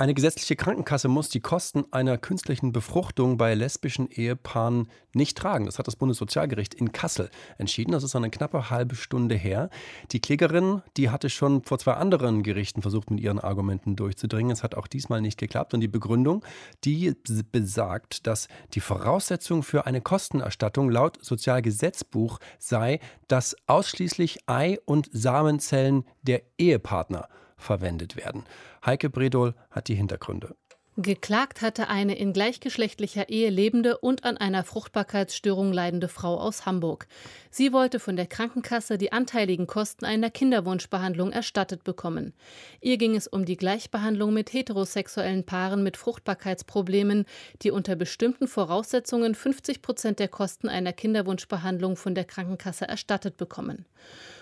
eine gesetzliche Krankenkasse muss die Kosten einer künstlichen Befruchtung bei lesbischen Ehepaaren nicht tragen. Das hat das Bundessozialgericht in Kassel entschieden. Das ist eine knappe halbe Stunde her. Die Klägerin, die hatte schon vor zwei anderen Gerichten versucht, mit ihren Argumenten durchzudringen. Es hat auch diesmal nicht geklappt. Und die Begründung, die besagt, dass die Voraussetzung für eine Kostenerstattung laut Sozialgesetzbuch sei, dass ausschließlich Ei- und Samenzellen der Ehepartner verwendet werden. Heike Bredol hat die Hintergründe. Geklagt hatte eine in gleichgeschlechtlicher Ehe lebende und an einer Fruchtbarkeitsstörung leidende Frau aus Hamburg. Sie wollte von der Krankenkasse die anteiligen Kosten einer Kinderwunschbehandlung erstattet bekommen. Ihr ging es um die Gleichbehandlung mit heterosexuellen Paaren mit Fruchtbarkeitsproblemen, die unter bestimmten Voraussetzungen 50 Prozent der Kosten einer Kinderwunschbehandlung von der Krankenkasse erstattet bekommen.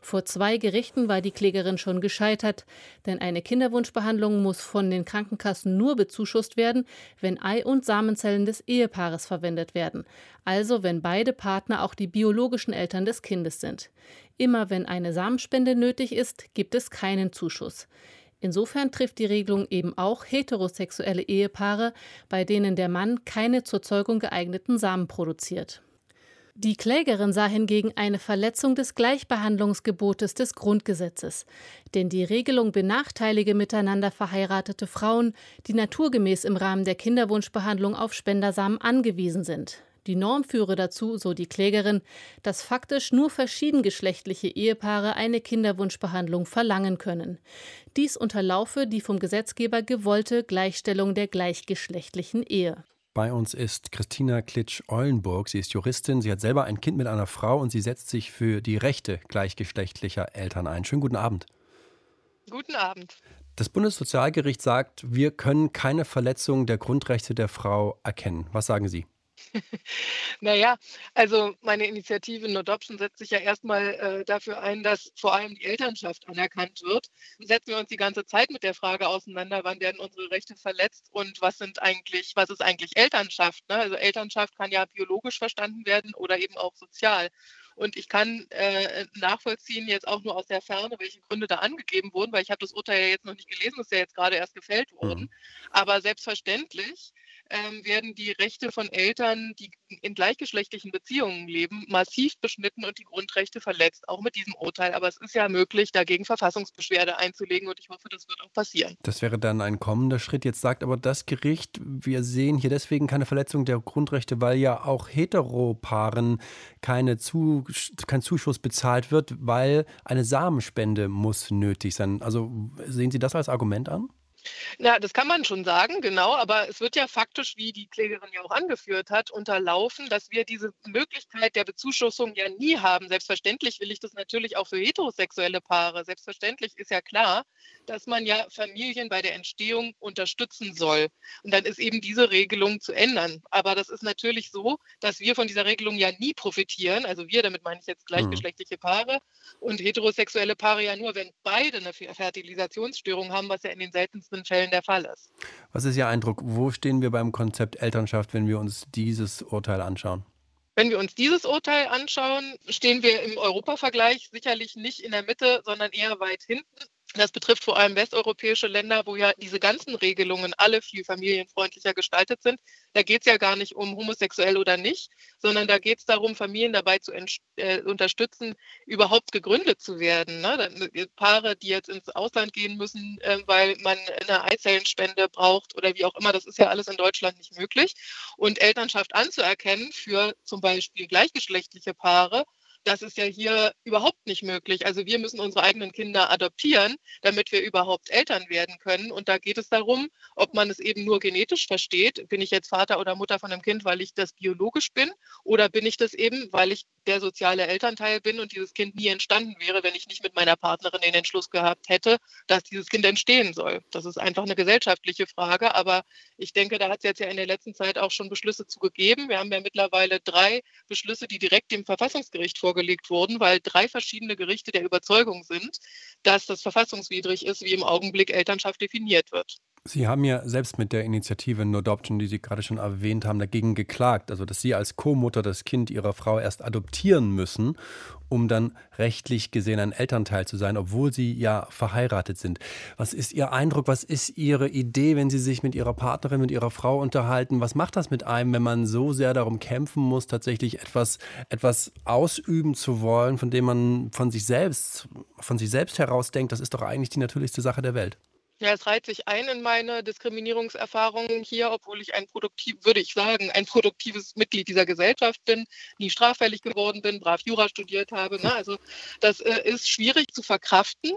Vor zwei Gerichten war die Klägerin schon gescheitert, denn eine Kinderwunschbehandlung muss von den Krankenkassen nur bezuschusst werden, wenn Ei- und Samenzellen des Ehepaares verwendet werden, also wenn beide Partner auch die biologischen Eltern des Kindes sind. Immer wenn eine Samenspende nötig ist, gibt es keinen Zuschuss. Insofern trifft die Regelung eben auch heterosexuelle Ehepaare, bei denen der Mann keine zur Zeugung geeigneten Samen produziert. Die Klägerin sah hingegen eine Verletzung des Gleichbehandlungsgebotes des Grundgesetzes. Denn die Regelung benachteilige miteinander verheiratete Frauen, die naturgemäß im Rahmen der Kinderwunschbehandlung auf Spendersamen angewiesen sind. Die Norm führe dazu, so die Klägerin, dass faktisch nur verschiedengeschlechtliche Ehepaare eine Kinderwunschbehandlung verlangen können. Dies unterlaufe die vom Gesetzgeber gewollte Gleichstellung der gleichgeschlechtlichen Ehe. Bei uns ist Christina Klitsch-Eulenburg. Sie ist Juristin. Sie hat selber ein Kind mit einer Frau und sie setzt sich für die Rechte gleichgeschlechtlicher Eltern ein. Schönen guten Abend. Guten Abend. Das Bundessozialgericht sagt, wir können keine Verletzung der Grundrechte der Frau erkennen. Was sagen Sie? Naja, also meine Initiative No Adoption setzt sich ja erstmal äh, dafür ein, dass vor allem die Elternschaft anerkannt wird. Setzen wir uns die ganze Zeit mit der Frage auseinander, wann werden unsere Rechte verletzt und was sind eigentlich, was ist eigentlich Elternschaft? Ne? Also Elternschaft kann ja biologisch verstanden werden oder eben auch sozial. Und ich kann äh, nachvollziehen, jetzt auch nur aus der Ferne, welche Gründe da angegeben wurden, weil ich habe das Urteil ja jetzt noch nicht gelesen, ist ja jetzt gerade erst gefällt worden. Mhm. Aber selbstverständlich ähm, werden die Rechte von Eltern, die in gleichgeschlechtlichen Beziehungen leben, massiv beschnitten und die Grundrechte verletzt, auch mit diesem Urteil. Aber es ist ja möglich, dagegen Verfassungsbeschwerde einzulegen und ich hoffe, das wird auch passieren. Das wäre dann ein kommender Schritt. Jetzt sagt aber das Gericht, wir sehen hier deswegen keine Verletzung der Grundrechte, weil ja auch Heteropaaren keine Zu, kein Zuschuss bezahlt wird, weil eine Samenspende muss nötig sein. Also sehen Sie das als Argument an? Ja, das kann man schon sagen, genau. Aber es wird ja faktisch, wie die Klägerin ja auch angeführt hat, unterlaufen, dass wir diese Möglichkeit der Bezuschussung ja nie haben. Selbstverständlich will ich das natürlich auch für heterosexuelle Paare. Selbstverständlich ist ja klar, dass man ja Familien bei der Entstehung unterstützen soll. Und dann ist eben diese Regelung zu ändern. Aber das ist natürlich so, dass wir von dieser Regelung ja nie profitieren. Also wir, damit meine ich jetzt mhm. gleichgeschlechtliche Paare und heterosexuelle Paare ja nur, wenn beide eine Fertilisationsstörung haben, was ja in den seltensten seltensten Fällen der Fall ist. Was ist Ihr Eindruck? Wo stehen wir beim Konzept Elternschaft, wenn wir uns dieses Urteil anschauen? Wenn wir uns dieses Urteil anschauen, stehen wir im Europavergleich sicherlich nicht in der Mitte, sondern eher weit hinten. Das betrifft vor allem westeuropäische Länder, wo ja diese ganzen Regelungen alle viel familienfreundlicher gestaltet sind. Da geht es ja gar nicht um homosexuell oder nicht, sondern da geht es darum, Familien dabei zu äh, unterstützen, überhaupt gegründet zu werden. Ne? Äh, Paare, die jetzt ins Ausland gehen müssen, äh, weil man eine Eizellenspende braucht oder wie auch immer, das ist ja alles in Deutschland nicht möglich. Und Elternschaft anzuerkennen für zum Beispiel gleichgeschlechtliche Paare das ist ja hier überhaupt nicht möglich. Also wir müssen unsere eigenen Kinder adoptieren, damit wir überhaupt Eltern werden können. Und da geht es darum, ob man es eben nur genetisch versteht. Bin ich jetzt Vater oder Mutter von einem Kind, weil ich das biologisch bin? Oder bin ich das eben, weil ich der soziale Elternteil bin und dieses Kind nie entstanden wäre, wenn ich nicht mit meiner Partnerin den Entschluss gehabt hätte, dass dieses Kind entstehen soll? Das ist einfach eine gesellschaftliche Frage. Aber ich denke, da hat es jetzt ja in der letzten Zeit auch schon Beschlüsse zu gegeben. Wir haben ja mittlerweile drei Beschlüsse, die direkt dem Verfassungsgericht vorgelegt vorgelegt wurden, weil drei verschiedene Gerichte der Überzeugung sind, dass das verfassungswidrig ist, wie im Augenblick Elternschaft definiert wird. Sie haben ja selbst mit der Initiative No Adoption, die Sie gerade schon erwähnt haben, dagegen geklagt, also dass Sie als Co-Mutter das Kind Ihrer Frau erst adoptieren müssen, um dann rechtlich gesehen ein Elternteil zu sein, obwohl Sie ja verheiratet sind. Was ist Ihr Eindruck, was ist Ihre Idee, wenn Sie sich mit Ihrer Partnerin, mit Ihrer Frau unterhalten? Was macht das mit einem, wenn man so sehr darum kämpfen muss, tatsächlich etwas, etwas ausüben zu wollen, von dem man von sich selbst, von sich selbst heraus denkt, das ist doch eigentlich die natürlichste Sache der Welt? Ja, es reiht sich ein in meine Diskriminierungserfahrungen hier, obwohl ich ein produktiv, würde ich sagen, ein produktives Mitglied dieser Gesellschaft bin, nie straffällig geworden bin, brav Jura studiert habe. Ne? Also das äh, ist schwierig zu verkraften,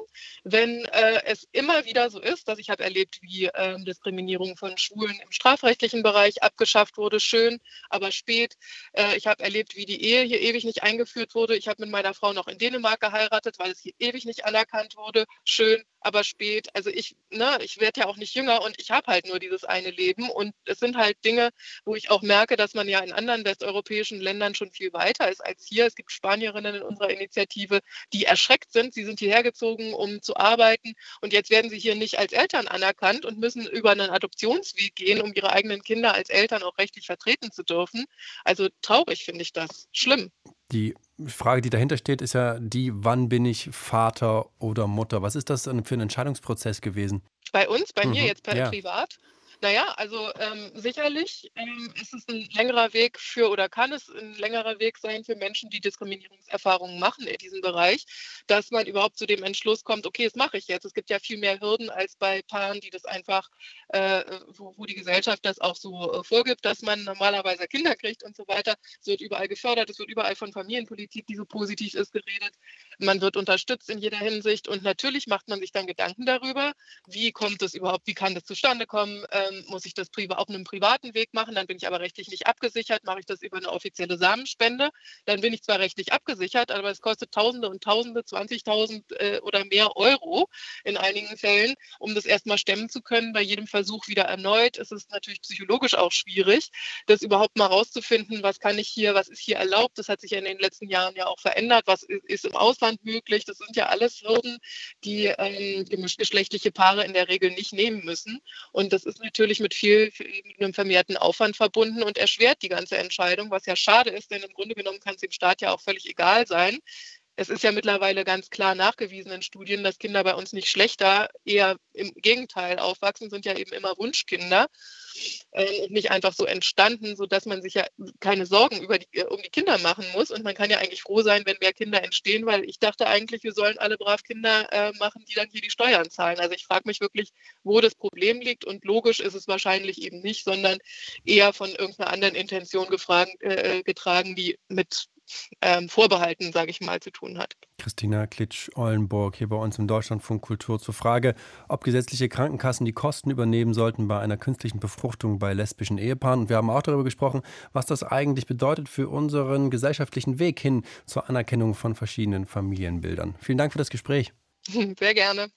wenn äh, es immer wieder so ist, dass ich habe erlebt, wie äh, Diskriminierung von Schwulen im strafrechtlichen Bereich abgeschafft wurde, schön, aber spät. Äh, ich habe erlebt, wie die Ehe hier ewig nicht eingeführt wurde. Ich habe mit meiner Frau noch in Dänemark geheiratet, weil es hier ewig nicht anerkannt wurde, schön, aber spät. Also ich ne, ich werde ja auch nicht jünger und ich habe halt nur dieses eine Leben. Und es sind halt Dinge, wo ich auch merke, dass man ja in anderen westeuropäischen Ländern schon viel weiter ist als hier. Es gibt Spanierinnen in unserer Initiative, die erschreckt sind. Sie sind hierher gezogen, um zu arbeiten. Und jetzt werden sie hier nicht als Eltern anerkannt und müssen über einen Adoptionsweg gehen, um ihre eigenen Kinder als Eltern auch rechtlich vertreten zu dürfen. Also traurig finde ich das. Schlimm. Die Frage, die dahinter steht, ist ja die, wann bin ich Vater oder Mutter? Was ist das für ein Entscheidungsprozess gewesen? Bei uns, bei mhm. mir jetzt ja. privat? Naja, also ähm, sicherlich ähm, ist es ein längerer Weg für oder kann es ein längerer Weg sein für Menschen, die Diskriminierungserfahrungen machen in diesem Bereich, dass man überhaupt zu dem Entschluss kommt, okay, das mache ich jetzt. Es gibt ja viel mehr Hürden als bei Paaren, die das einfach, äh, wo, wo, die Gesellschaft das auch so äh, vorgibt, dass man normalerweise Kinder kriegt und so weiter. Es wird überall gefördert, es wird überall von Familienpolitik, die so positiv ist, geredet. Man wird unterstützt in jeder Hinsicht und natürlich macht man sich dann Gedanken darüber, wie kommt es überhaupt, wie kann das zustande kommen. Ähm, ähm, muss ich das auf einem privaten Weg machen, dann bin ich aber rechtlich nicht abgesichert. Mache ich das über eine offizielle Samenspende, dann bin ich zwar rechtlich abgesichert, aber es kostet Tausende und Tausende, 20.000 äh, oder mehr Euro in einigen Fällen, um das erstmal stemmen zu können. Bei jedem Versuch wieder erneut ist es natürlich psychologisch auch schwierig, das überhaupt mal rauszufinden, was kann ich hier, was ist hier erlaubt. Das hat sich ja in den letzten Jahren ja auch verändert. Was ist, im Ausland möglich? Das sind ja alles Hürden, die ähm, geschlechtliche Paare in der Regel nicht nehmen müssen. Und das ist natürlich natürlich mit viel, mit einem vermehrten Aufwand verbunden und erschwert die ganze Entscheidung, was ja schade ist, denn im Grunde genommen kann es dem Staat ja auch völlig egal sein. Es ist ja mittlerweile ganz klar nachgewiesen in Studien, dass Kinder bei uns nicht schlechter, eher im Gegenteil aufwachsen, sind ja eben immer Wunschkinder äh, und nicht einfach so entstanden, sodass man sich ja keine Sorgen die, äh, um die Kinder machen muss. Und man kann ja eigentlich froh sein, wenn mehr Kinder entstehen, weil ich dachte eigentlich, wir sollen alle brav Kinder äh, machen, die dann hier die Steuern zahlen. Also ich frage mich wirklich, wo das Problem liegt. Und logisch ist es wahrscheinlich eben nicht, sondern eher von irgendeiner anderen Intention gefragt, äh, getragen, die mit ähm, Vorbehalten, sage ich mal, zu tun hat. Christina Klitsch-Ollenburg hier bei uns im Deutschlandfunk Kultur zur Frage, ob gesetzliche Krankenkassen die Kosten übernehmen sollten bei einer künstlichen Befruchtung bei lesbischen Ehepaaren. Und wir haben auch darüber gesprochen, was das eigentlich bedeutet für unseren gesellschaftlichen Weg hin zur Anerkennung von verschiedenen Familienbildern. Vielen Dank für das Gespräch. Sehr gerne.